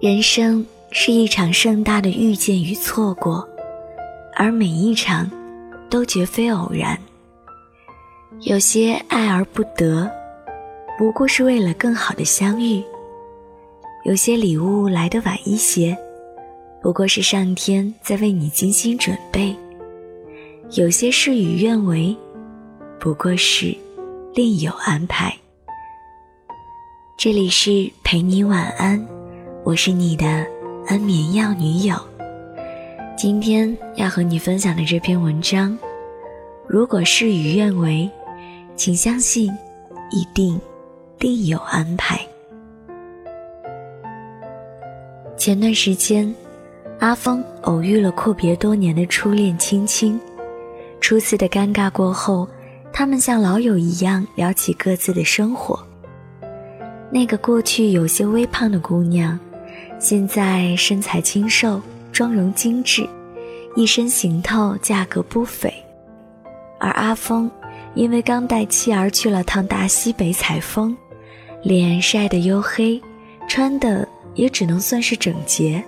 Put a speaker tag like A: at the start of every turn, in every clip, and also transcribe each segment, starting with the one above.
A: 人生是一场盛大的遇见与错过，而每一场都绝非偶然。有些爱而不得，不过是为了更好的相遇；有些礼物来得晚一些，不过是上天在为你精心准备；有些事与愿违，不过是另有安排。这里是陪你晚安。我是你的安眠药女友。今天要和你分享的这篇文章，如果事与愿违，请相信，一定另有安排。前段时间，阿峰偶遇了阔别多年的初恋青青。初次的尴尬过后，他们像老友一样聊起各自的生活。那个过去有些微胖的姑娘。现在身材清瘦，妆容精致，一身行头，价格不菲。而阿峰，因为刚带妻儿去了趟大西北采风，脸晒得黝黑，穿的也只能算是整洁。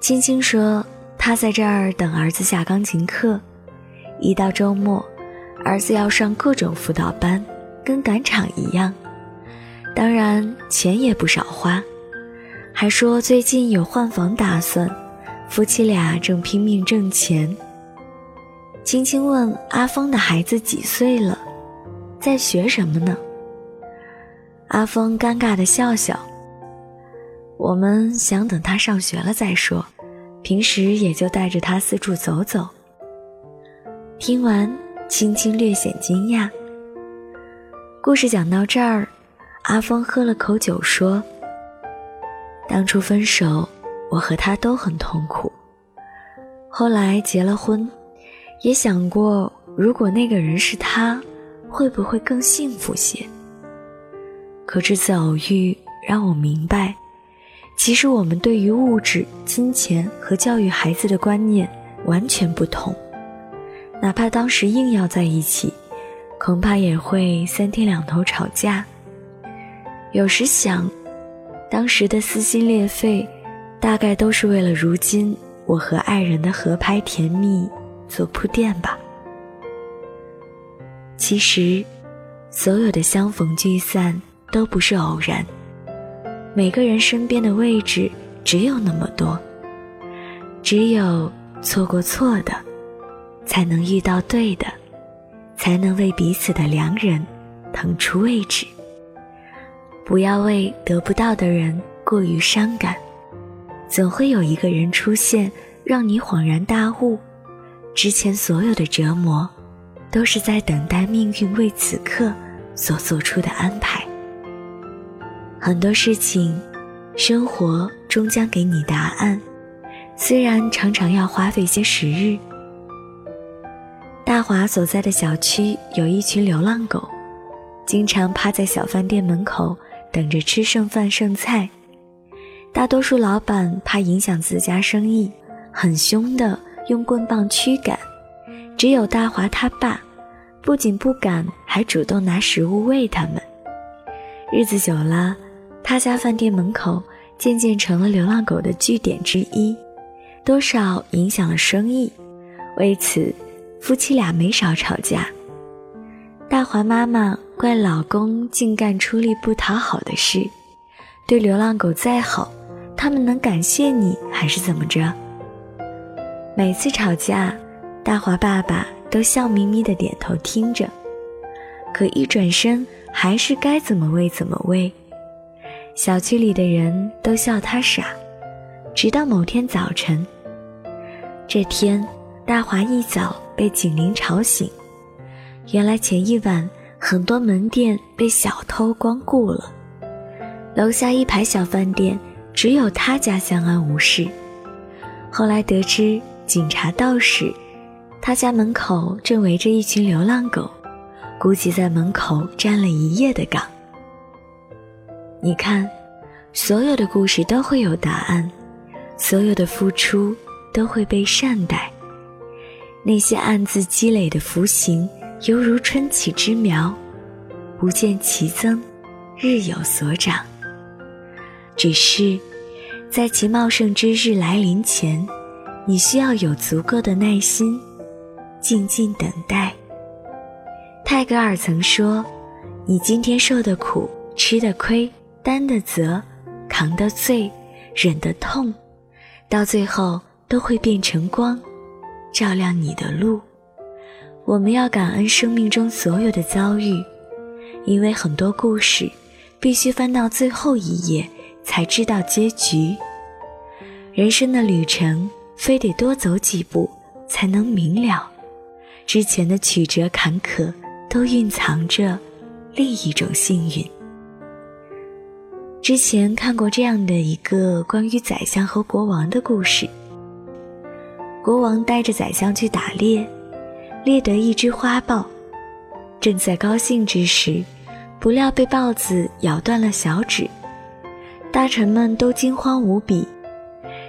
A: 青青说，她在这儿等儿子下钢琴课，一到周末，儿子要上各种辅导班，跟赶场一样，当然钱也不少花。还说最近有换房打算，夫妻俩正拼命挣钱。青青问阿峰的孩子几岁了，在学什么呢？阿峰尴尬的笑笑。我们想等他上学了再说，平时也就带着他四处走走。听完，青青略显惊讶。故事讲到这儿，阿峰喝了口酒说。当初分手，我和他都很痛苦。后来结了婚，也想过如果那个人是他，会不会更幸福些？可这次偶遇让我明白，其实我们对于物质、金钱和教育孩子的观念完全不同。哪怕当时硬要在一起，恐怕也会三天两头吵架。有时想。当时的撕心裂肺，大概都是为了如今我和爱人的合拍甜蜜做铺垫吧。其实，所有的相逢聚散都不是偶然。每个人身边的位置只有那么多，只有错过错的，才能遇到对的，才能为彼此的良人腾出位置。不要为得不到的人过于伤感，总会有一个人出现，让你恍然大悟，之前所有的折磨，都是在等待命运为此刻所做出的安排。很多事情，生活终将给你答案，虽然常常要花费些时日。大华所在的小区有一群流浪狗，经常趴在小饭店门口。等着吃剩饭剩菜，大多数老板怕影响自家生意，很凶的用棍棒驱赶。只有大华他爸，不仅不敢，还主动拿食物喂他们。日子久了，他家饭店门口渐渐成了流浪狗的据点之一，多少影响了生意。为此，夫妻俩没少吵架。大华妈妈怪老公竟干出力不讨好的事，对流浪狗再好，他们能感谢你还是怎么着？每次吵架，大华爸爸都笑眯眯的点头听着，可一转身还是该怎么喂怎么喂。小区里的人都笑他傻，直到某天早晨，这天大华一早被警铃吵醒。原来前一晚很多门店被小偷光顾了，楼下一排小饭店只有他家相安无事。后来得知警察到时，他家门口正围着一群流浪狗，估计在门口站了一夜的岗。你看，所有的故事都会有答案，所有的付出都会被善待，那些暗自积累的福行。犹如春起之苗，不见其增，日有所长。只是，在其茂盛之日来临前，你需要有足够的耐心，静静等待。泰戈尔曾说：“你今天受的苦、吃的亏、担的责、扛的罪、忍的痛，到最后都会变成光，照亮你的路。”我们要感恩生命中所有的遭遇，因为很多故事必须翻到最后一页才知道结局。人生的旅程非得多走几步才能明了，之前的曲折坎坷。都蕴藏着另一种幸运。之前看过这样的一个关于宰相和国王的故事。国王带着宰相去打猎，猎得一只花豹，正在高兴之时，不料被豹子咬断了小指，大臣们都惊慌无比，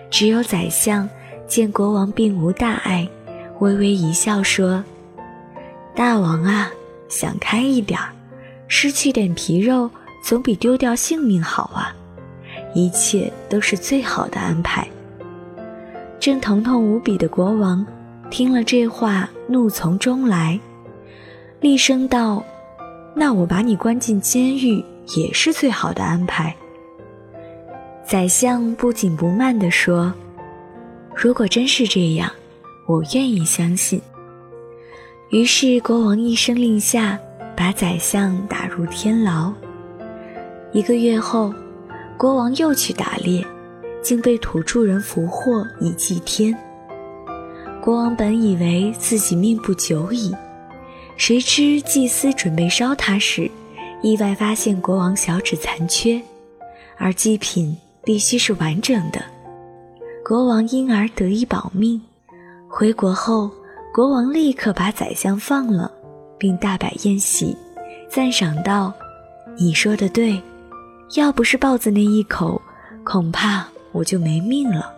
A: 只有宰相见国王并无大碍，微微一笑说：“大王啊。”想开一点儿，失去点皮肉总比丢掉性命好啊！一切都是最好的安排。正疼痛无比的国王听了这话，怒从中来，厉声道：“那我把你关进监狱也是最好的安排。”宰相不紧不慢地说：“如果真是这样，我愿意相信。”于是国王一声令下，把宰相打入天牢。一个月后，国王又去打猎，竟被土著人俘获以祭天。国王本以为自己命不久矣，谁知祭司准备烧他时，意外发现国王小指残缺，而祭品必须是完整的。国王因而得以保命。回国后。国王立刻把宰相放了，并大摆宴席，赞赏道：“你说的对，要不是豹子那一口，恐怕我就没命了。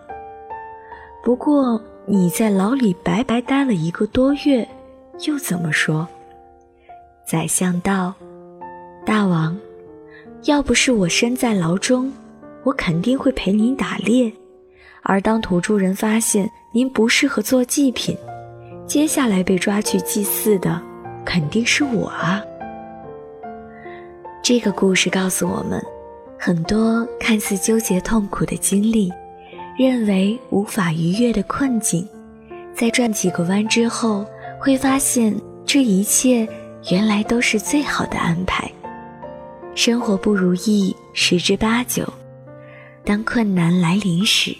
A: 不过你在牢里白白待了一个多月，又怎么说？”宰相道：“大王，要不是我身在牢中，我肯定会陪您打猎，而当土著人发现您不适合做祭品。”接下来被抓去祭祀的，肯定是我啊！这个故事告诉我们，很多看似纠结痛苦的经历，认为无法逾越的困境，在转几个弯之后，会发现这一切原来都是最好的安排。生活不如意十之八九，当困难来临时，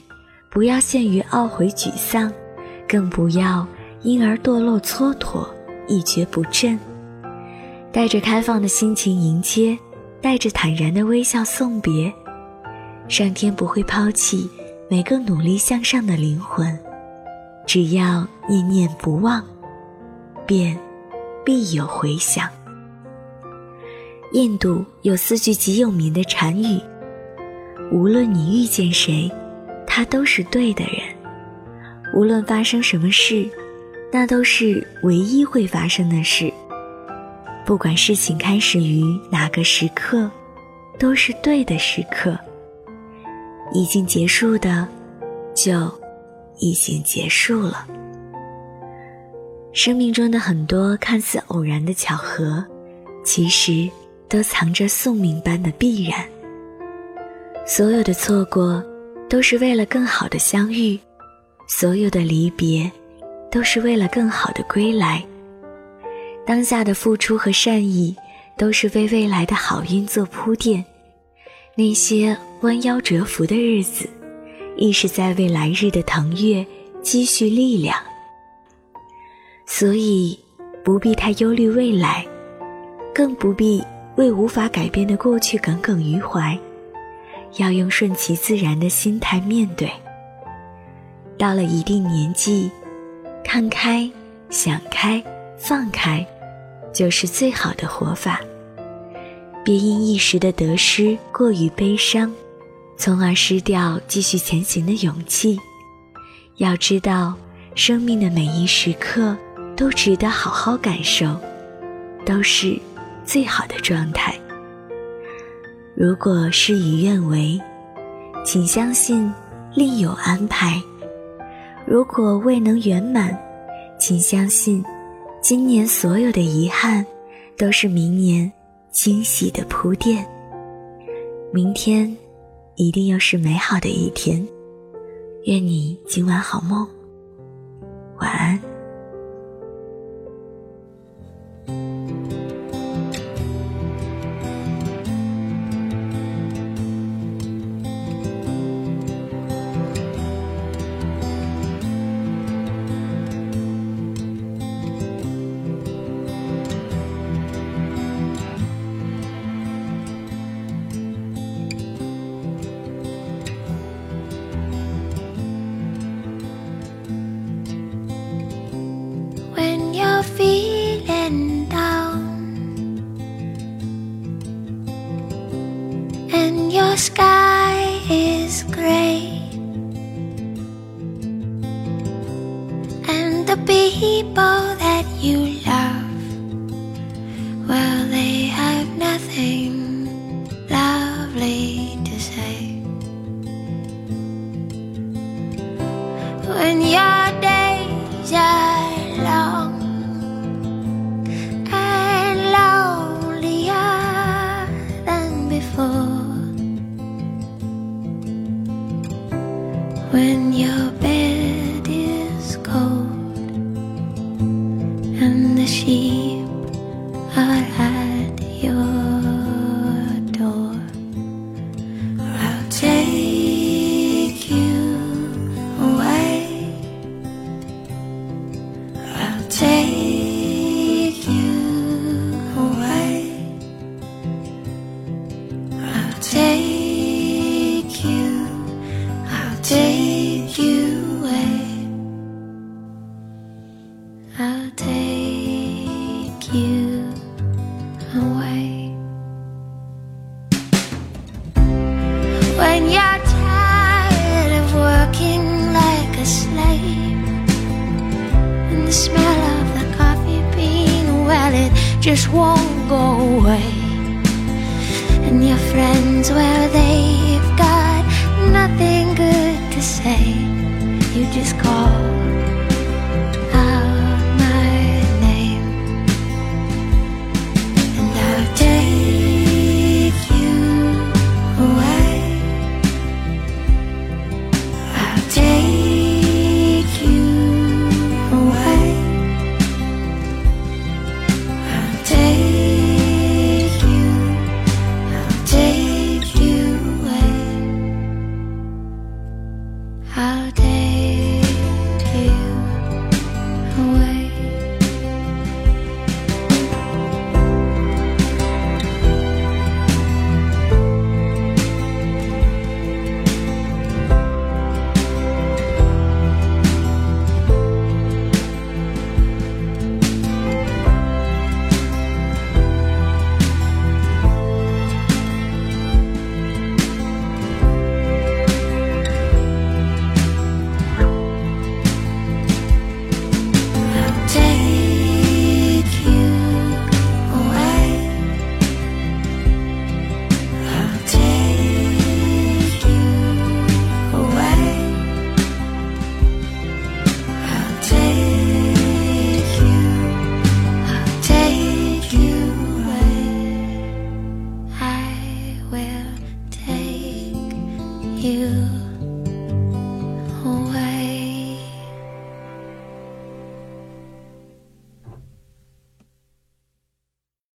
A: 不要陷于懊悔沮丧，更不要。因而堕落蹉跎，一蹶不振。带着开放的心情迎接，带着坦然的微笑送别。上天不会抛弃每个努力向上的灵魂，只要念念不忘，便必有回响。印度有四句极有名的禅语：无论你遇见谁，他都是对的人；无论发生什么事。那都是唯一会发生的事。不管事情开始于哪个时刻，都是对的时刻。已经结束的，就已经结束了。生命中的很多看似偶然的巧合，其实都藏着宿命般的必然。所有的错过，都是为了更好的相遇；所有的离别。都是为了更好的归来。当下的付出和善意，都是为未来的好运做铺垫。那些弯腰折伏的日子，亦是在为来日的腾跃积蓄力量。所以，不必太忧虑未来，更不必为无法改变的过去耿耿于怀。要用顺其自然的心态面对。到了一定年纪。看开，想开，放开，就是最好的活法。别因一时的得失过于悲伤，从而失掉继续前行的勇气。要知道，生命的每一时刻都值得好好感受，都是最好的状态。如果事与愿违，请相信另有安排；如果未能圆满，请相信，今年所有的遗憾，都是明年惊喜的铺垫。明天，一定又是美好的一天。愿你今晚好梦，晚安。
B: The people that you love. Well they have nothing lovely to say. When your days are long and lonelier than before. When your take you. I'll take you away. I'll take you away. When you're tired of working like a slave, and the smell of the coffee bean, well, it just won't go away. And your friends, well, they've got nothing good to say. You just call